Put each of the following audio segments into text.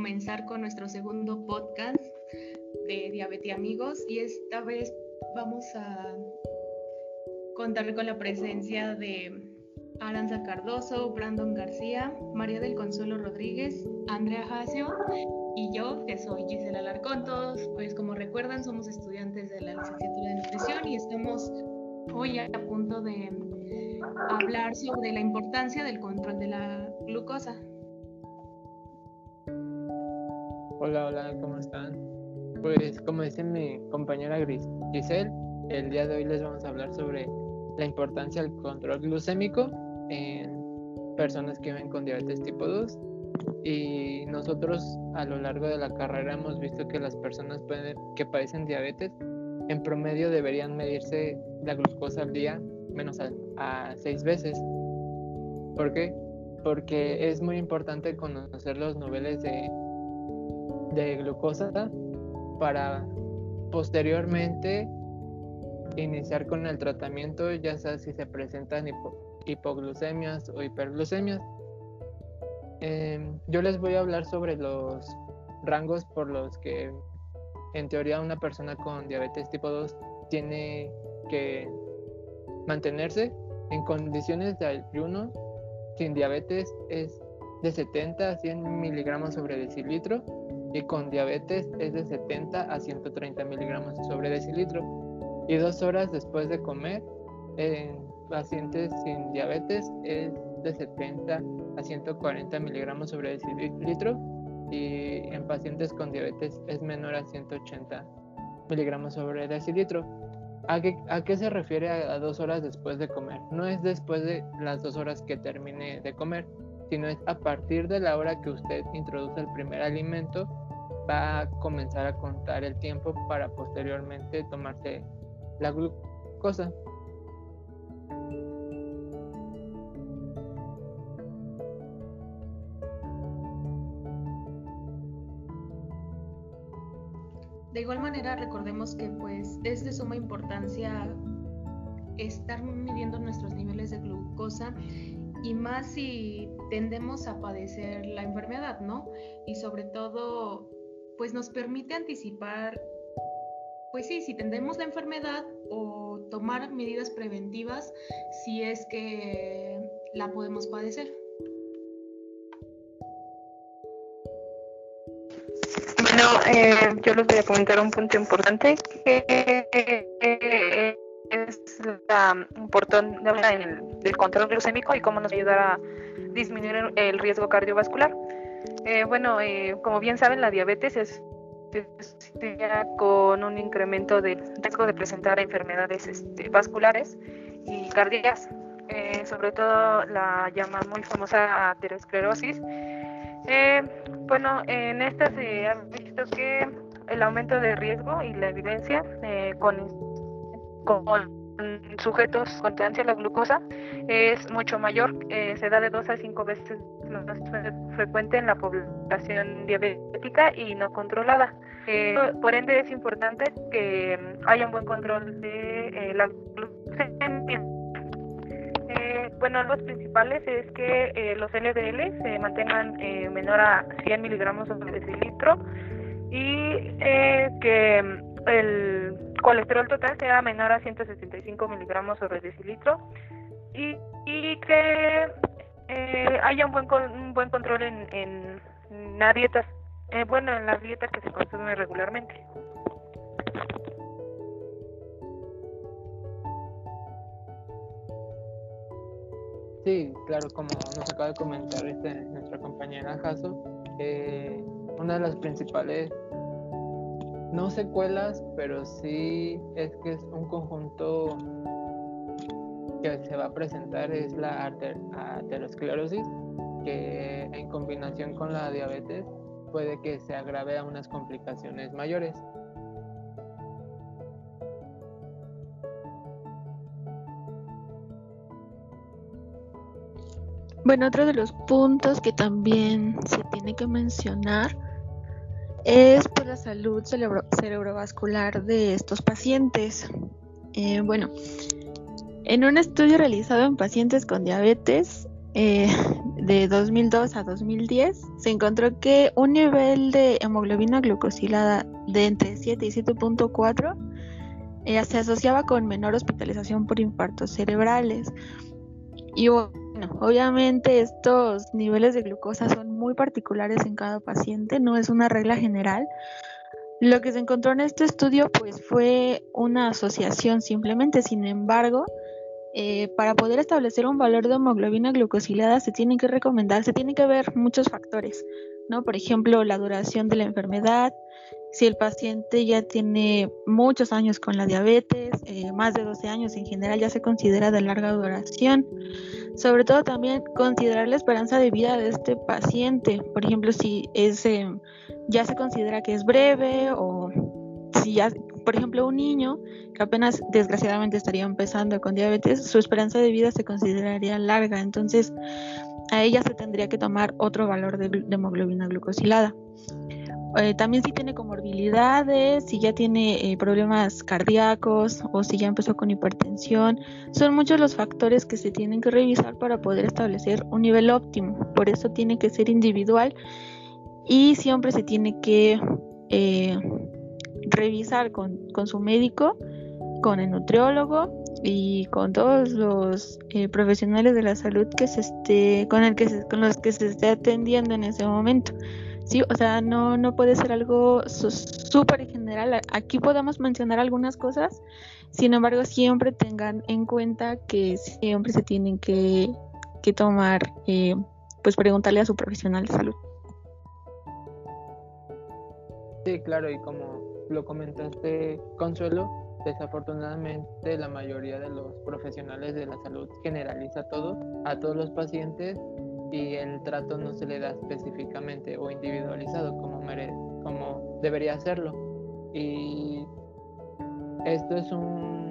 comenzar con nuestro segundo podcast de Diabetes Amigos y esta vez vamos a contar con la presencia de Aranza Cardoso, Brandon García, María del Consuelo Rodríguez, Andrea Jacio y yo, que soy Gisela Alarcón. Todos, pues como recuerdan, somos estudiantes de la licenciatura de nutrición y estamos hoy a punto de hablar sobre la importancia del control de la glucosa. Hola, hola, ¿cómo están? Pues como dice mi compañera Gris, Giselle, el día de hoy les vamos a hablar sobre la importancia del control glucémico en personas que viven con diabetes tipo 2 y nosotros a lo largo de la carrera hemos visto que las personas que padecen diabetes en promedio deberían medirse la glucosa al día menos a, a seis veces. ¿Por qué? Porque es muy importante conocer los niveles de, de glucosa para posteriormente iniciar con el tratamiento, ya sea si se presentan hipoglucemias o hiperglucemias. Em, yo les voy a hablar sobre los rangos por los que en teoría una persona con diabetes tipo 2 tiene que mantenerse en condiciones de ayuno sin diabetes es de 70 a 100 miligramos sobre decilitro y con diabetes es de 70 a 130 miligramos sobre decilitro y dos horas después de comer en pacientes sin diabetes es de 70 a 140 miligramos sobre decilitro y en pacientes con diabetes es menor a 180 miligramos sobre decilitro. ¿A qué, ¿A qué, se refiere a, dos horas después de comer? No es después de las dos horas que termine de comer, sino es a partir de la hora que usted introduce el primer alimento, va a comenzar a contar el tiempo para posteriormente tomarse la glucosa. De igual manera, recordemos que pues es de suma importancia estar midiendo nuestros niveles de glucosa y más si tendemos a padecer la enfermedad, ¿no? Y sobre todo, pues nos permite anticipar, pues sí, si tendemos la enfermedad o tomar medidas preventivas si es que la podemos padecer. Eh, yo les voy a comentar un punto importante que eh, es la importancia del, control glucémico y cómo nos ayuda a disminuir el riesgo cardiovascular. Eh, bueno, como bien saben, la diabetes es con un incremento del riesgo de presentar enfermedades este, vasculares y cardíacas, sobre todo la llamada muy famosa aterosclerosis eh, bueno, en esta se ha visto que el aumento de riesgo y la evidencia eh, con, con sujetos con tolerancia a la glucosa es mucho mayor, eh, se da de dos a cinco veces más frecuente en la población diabética y no controlada. Eh, por ende es importante que haya un buen control de la glucemia bueno, los principales es que eh, los LDL se mantengan eh, menor a 100 miligramos sobre decilitro y eh, que el colesterol total sea menor a 175 miligramos sobre decilitro y, que haya un buen un buen control en, en las dietas, bueno, en las dietas que se consumen regularmente. Sí, claro, como nos acaba de comentar este, nuestra compañera Jaso, eh, una de las principales, no secuelas, pero sí es que es un conjunto que se va a presentar es la aterosclerosis, que en combinación con la diabetes puede que se agrave a unas complicaciones mayores. Bueno, otro de los puntos que también se tiene que mencionar es pues, la salud cerebrovascular de estos pacientes. Eh, bueno, en un estudio realizado en pacientes con diabetes, eh, de 2002 a 2010 se encontró que un nivel de hemoglobina glucosilada de entre 7 y 7.4 eh, se asociaba con menor hospitalización por infartos cerebrales. Y obviamente estos niveles de glucosa son muy particulares en cada paciente, no es una regla general. Lo que se encontró en este estudio pues fue una asociación simplemente, sin embargo, eh, para poder establecer un valor de hemoglobina glucosilada se tienen que recomendar, se tienen que ver muchos factores, ¿no? Por ejemplo, la duración de la enfermedad, si el paciente ya tiene muchos años con la diabetes, eh, más de 12 años en general ya se considera de larga duración. Sobre todo también considerar la esperanza de vida de este paciente. Por ejemplo, si es, eh, ya se considera que es breve o si ya, por ejemplo, un niño que apenas desgraciadamente estaría empezando con diabetes, su esperanza de vida se consideraría larga, entonces a ella se tendría que tomar otro valor de, hemoglobina glucosilada. Eh, también si tiene comorbilidades, si ya tiene eh, problemas cardíacos o si ya empezó con hipertensión, son muchos los factores que se tienen que revisar para poder establecer un nivel óptimo. Por eso tiene que ser individual y siempre se tiene que eh, revisar con, su médico, con el nutriólogo y con todos los eh, profesionales de la salud que se esté, con el que con los que se esté atendiendo en ese momento. Sí, o sea, no, no puede ser algo súper general. Aquí podemos mencionar algunas cosas, sin embargo, siempre tengan en cuenta que siempre se tienen que, que tomar, eh, pues preguntarle a su profesional de salud. Sí, claro, y como lo comentaste, Consuelo, desafortunadamente la mayoría de los profesionales de la salud generaliza todo a todos los pacientes y el trato no se le da específicamente o individualizado como, como debería hacerlo. Y esto es un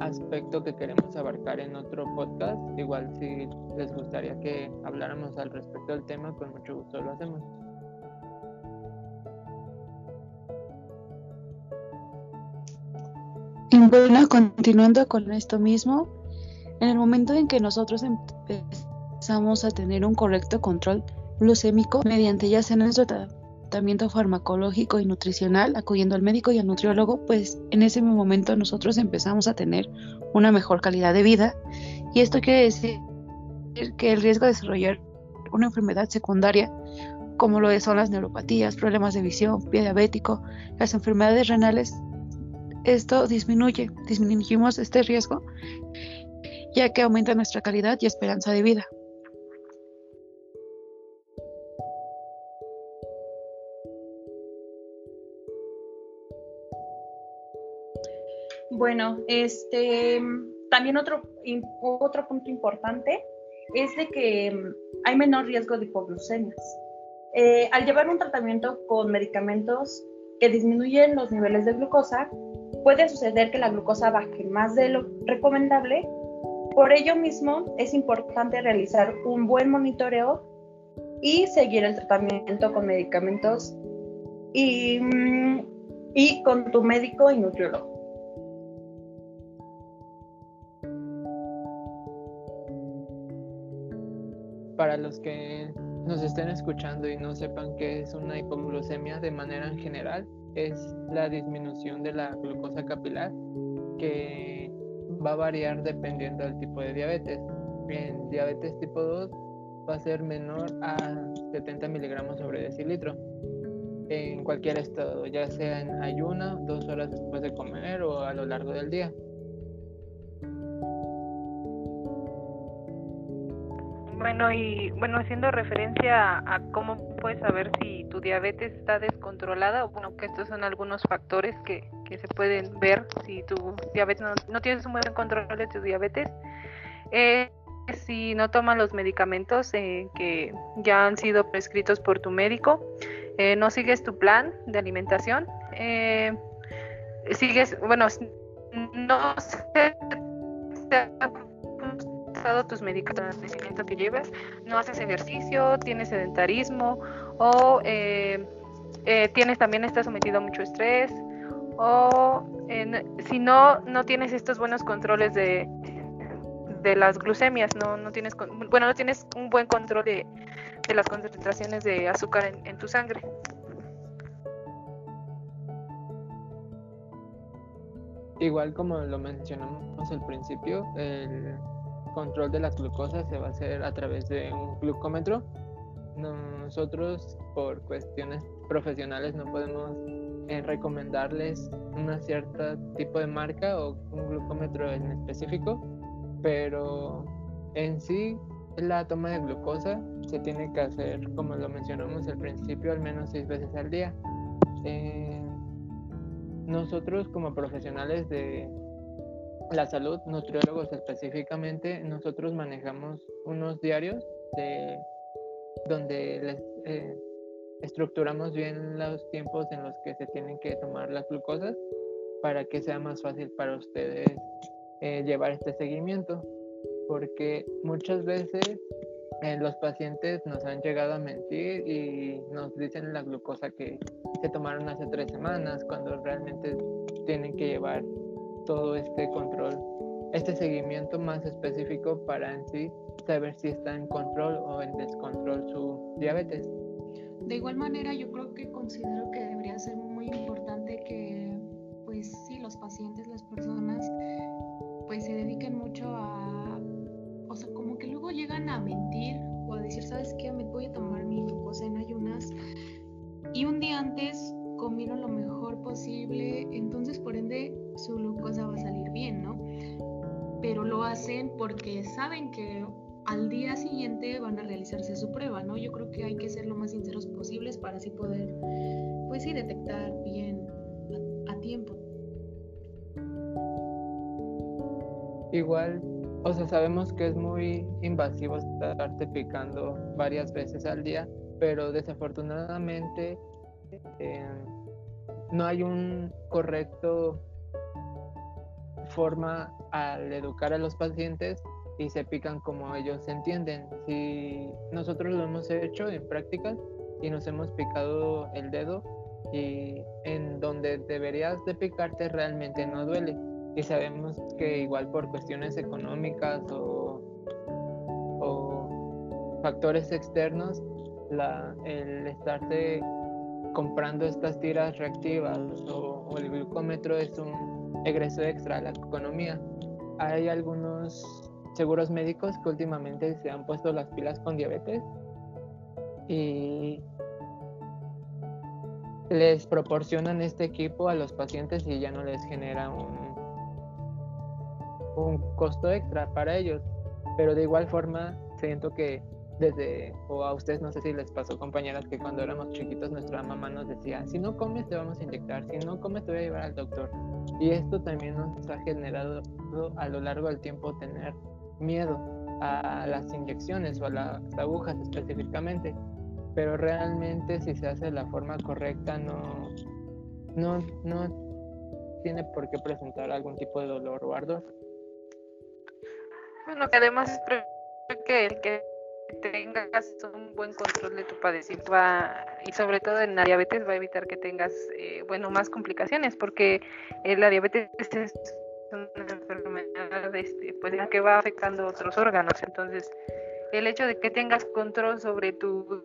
aspecto que queremos abarcar en otro podcast. Igual si les gustaría que habláramos al respecto del tema, con mucho gusto lo hacemos. bueno, continuando con esto mismo, en el momento en que nosotros empezamos a tener un correcto control glucémico mediante ya sea nuestro tratamiento farmacológico y nutricional, acudiendo al médico y al nutriólogo, pues en ese momento nosotros empezamos a tener una mejor calidad de vida. Y esto quiere decir que el riesgo de desarrollar una enfermedad secundaria, como lo son las neuropatías, problemas de visión, pie diabético, las enfermedades renales, esto disminuye, disminuimos este riesgo, ya que aumenta nuestra calidad y esperanza de vida. Bueno, este también otro, otro punto importante es de que mm, hay menor riesgo de hipoglucemias. Eh, al llevar un tratamiento con medicamentos que disminuyen los niveles de glucosa, puede suceder que la glucosa baje más de lo recomendable. Por ello mismo es importante realizar un buen monitoreo y seguir el tratamiento con medicamentos y, mm, y con tu médico y nutriólogo. Para los que nos estén escuchando y no sepan qué es una hipoglucemia de manera en general, es la disminución de la glucosa capilar que va a variar dependiendo del tipo de diabetes. En diabetes tipo 2 va a ser menor a 70 miligramos sobre decilitro en cualquier estado, ya sea en ayuna, dos horas después de comer o a lo largo del día. Bueno, y bueno, haciendo referencia a, cómo puedes saber si tu diabetes está descontrolada, bueno, que estos son algunos factores que, que se pueden ver si tu diabetes no, tienes un buen control de tu diabetes. Eh, si no tomas los medicamentos eh, que ya han sido prescritos por tu médico, eh, no sigues tu plan de alimentación, sigues, bueno, no tus medicamentos que llevas, no haces ejercicio, tienes sedentarismo o eh, eh, tienes también estás sometido a mucho estrés o si no no tienes estos buenos controles de de las glucemias, no, no tienes, bueno, no tienes un buen control de, las concentraciones de azúcar en tu sangre. Igual como lo mencionamos al principio, el control de la glucosa se va a hacer a través de un glucómetro. Nosotros por cuestiones profesionales no podemos eh, recomendarles una cierta tipo de marca o un glucómetro en específico, pero en sí la toma de glucosa se tiene que hacer, como lo mencionamos al principio, al menos seis veces al día. Eh, nosotros como profesionales de la salud, nutriólogos específicamente, nosotros manejamos unos diarios de donde les eh, estructuramos bien los tiempos en los que se tienen que tomar las glucosas para que sea más fácil para ustedes eh, llevar este seguimiento. Porque muchas veces eh, los pacientes nos han llegado a mentir y nos dicen la glucosa que se tomaron hace tres semanas cuando realmente tienen que llevar todo este control, este seguimiento más específico para en sí saber si está en control o en descontrol su diabetes. De igual manera, yo creo que considero que debería ser muy importante que, pues sí, los pacientes, las personas, pues se dediquen mucho a, o sea, como que luego llegan a mentir o a decir, ¿sabes qué? Me voy a tomar mi glucosa en ayunas y un día antes comieron lo mejor posible, entonces por ende su glucosa va a salir bien, ¿no? Pero lo hacen porque saben que al día siguiente van a realizarse su prueba, ¿no? Yo creo que hay que ser lo más sinceros posibles para así poder, pues sí, detectar bien a, tiempo. Igual, o sea, sabemos que es muy invasivo estarte picando varias veces al día, pero desafortunadamente eh, no hay un correcto forma al educar a los pacientes y se pican como ellos entienden. Si nosotros lo hemos hecho en prácticas y nos hemos picado el dedo y en donde deberías de picarte realmente no duele. Y sabemos que igual por cuestiones económicas o, o factores externos, la, el estarte comprando estas tiras reactivas o, o el glucómetro es un egreso extra a la economía. Hay algunos seguros médicos que últimamente se han puesto las pilas con diabetes y les proporcionan este equipo a los pacientes y ya no les genera un, un costo extra para ellos. Pero de igual forma, siento que desde, o a ustedes no sé si les pasó compañeras, que cuando éramos chiquitos nuestra mamá nos decía, si no comes te vamos a inyectar, si no comes te voy a llevar al doctor. Y esto también nos ha generado a lo largo del tiempo tener miedo a las inyecciones o a las agujas específicamente, pero realmente si se hace de la forma correcta no, no, no tiene por qué presentar algún tipo de dolor o ardor. Bueno, que además que el que tengas un buen control de tu padecimiento y sobre todo en la diabetes va a evitar que tengas eh, bueno más complicaciones porque eh, la diabetes es una enfermedad este, pues, que va afectando otros órganos. Entonces, el hecho de que tengas control sobre tu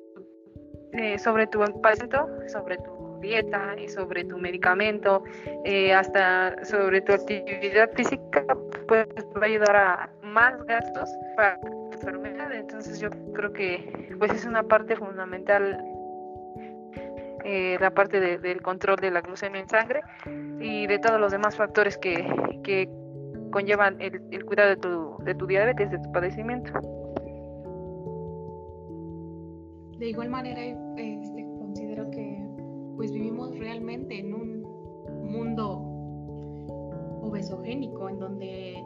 eh, sobre tu paciente, sobre tu dieta y sobre tu medicamento, eh, hasta sobre tu actividad física, pues va a ayudar a más gastos para enfermedad. Entonces yo creo que pues es una parte fundamental eh, la parte del control de la glucemia en sangre y de todos los demás factores que, que conllevan el, cuidado de tu, de tu diabetes, de tu padecimiento. De igual manera, este, considero que pues vivimos realmente en un mundo obesogénico en donde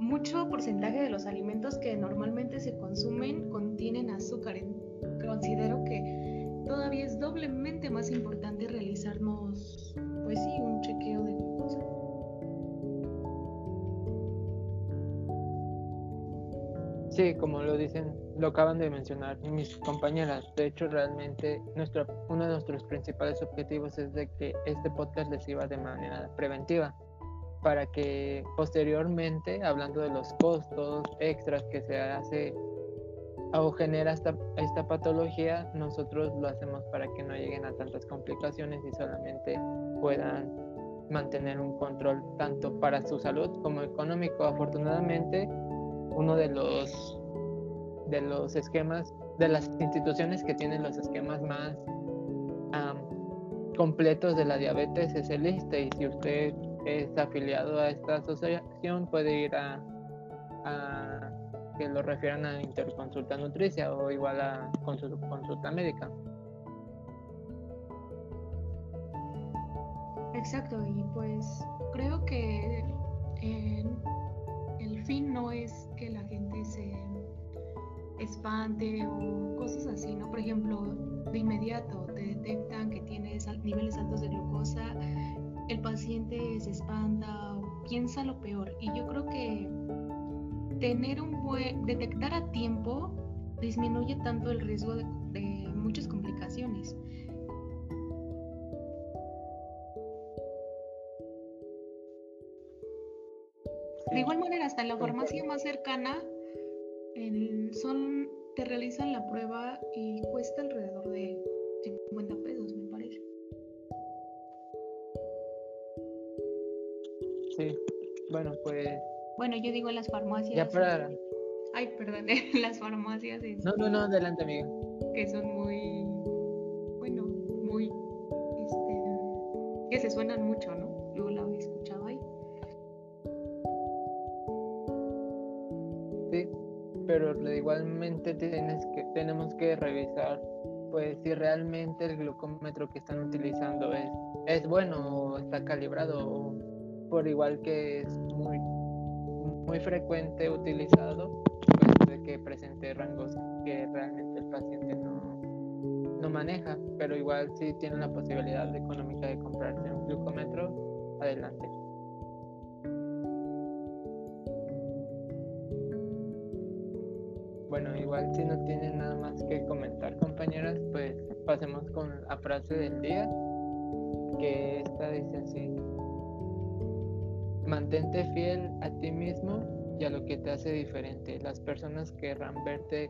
mucho porcentaje de los alimentos que normalmente se consumen contienen azúcar. Considero que todavía es doblemente más importante realizarnos, pues sí, un chequeo de glucosa. Sí, como lo dicen, lo acaban de mencionar mis compañeras. De hecho, realmente nuestro, uno de nuestros principales objetivos es de que este podcast les sirva de manera preventiva. Para que posteriormente, hablando de los costos extras que se hace o genera esta, esta patología, nosotros lo hacemos para que no lleguen a tantas complicaciones y solamente puedan mantener un control tanto para su salud como económico. Afortunadamente, uno de los de los esquemas de las instituciones que tienen los esquemas más completos de la diabetes es el ISTE y si usted es afiliado a esta asociación puede ir a, que lo refieran a interconsulta nutricia o igual a consulta médica. Exacto, y pues creo que el fin no es que la gente se espante o cosas así, ¿no? Por ejemplo, de inmediato te detectan que tienes niveles altos de glucosa, paciente se espanta o piensa lo peor. Y yo creo que tener un buen, detectar a tiempo disminuye tanto el riesgo de, muchas complicaciones. De igual manera, hasta la farmacia más cercana son, te realizan la prueba y cuesta alrededor de 50 pesos, Sí, bueno, pues... Bueno, yo digo las farmacias. Ya para... Ay, perdón, las farmacias. no, no, no, adelante, amiga. Que son muy, bueno, muy, este, que se suenan mucho, ¿no? Luego la escuchado ahí. Sí, pero igualmente tienes que, tenemos que revisar pues si realmente el glucómetro que están utilizando es, es bueno o está calibrado o por igual que es muy muy frecuente utilizado pues de que presente rangos que realmente el paciente no, no maneja pero igual si tiene la posibilidad económica de comprarse un glucómetro adelante Bueno, igual si no tienen nada más que comentar, compañeras, pues pasemos con la frase del día, que esta dice así. Mantente fiel a ti mismo y a lo que te hace diferente. Las personas querrán verte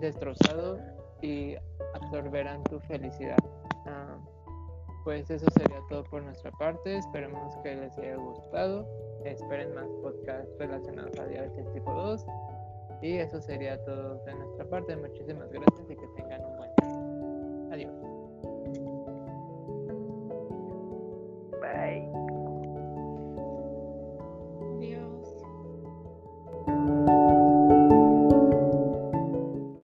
destrozado y absorberán tu felicidad. Ah, pues eso sería todo por nuestra parte. Esperemos que les haya gustado. Esperen más podcasts relacionados a diabetes tipo 2. Y eso sería todo de nuestra parte. Muchísimas gracias y que tengan un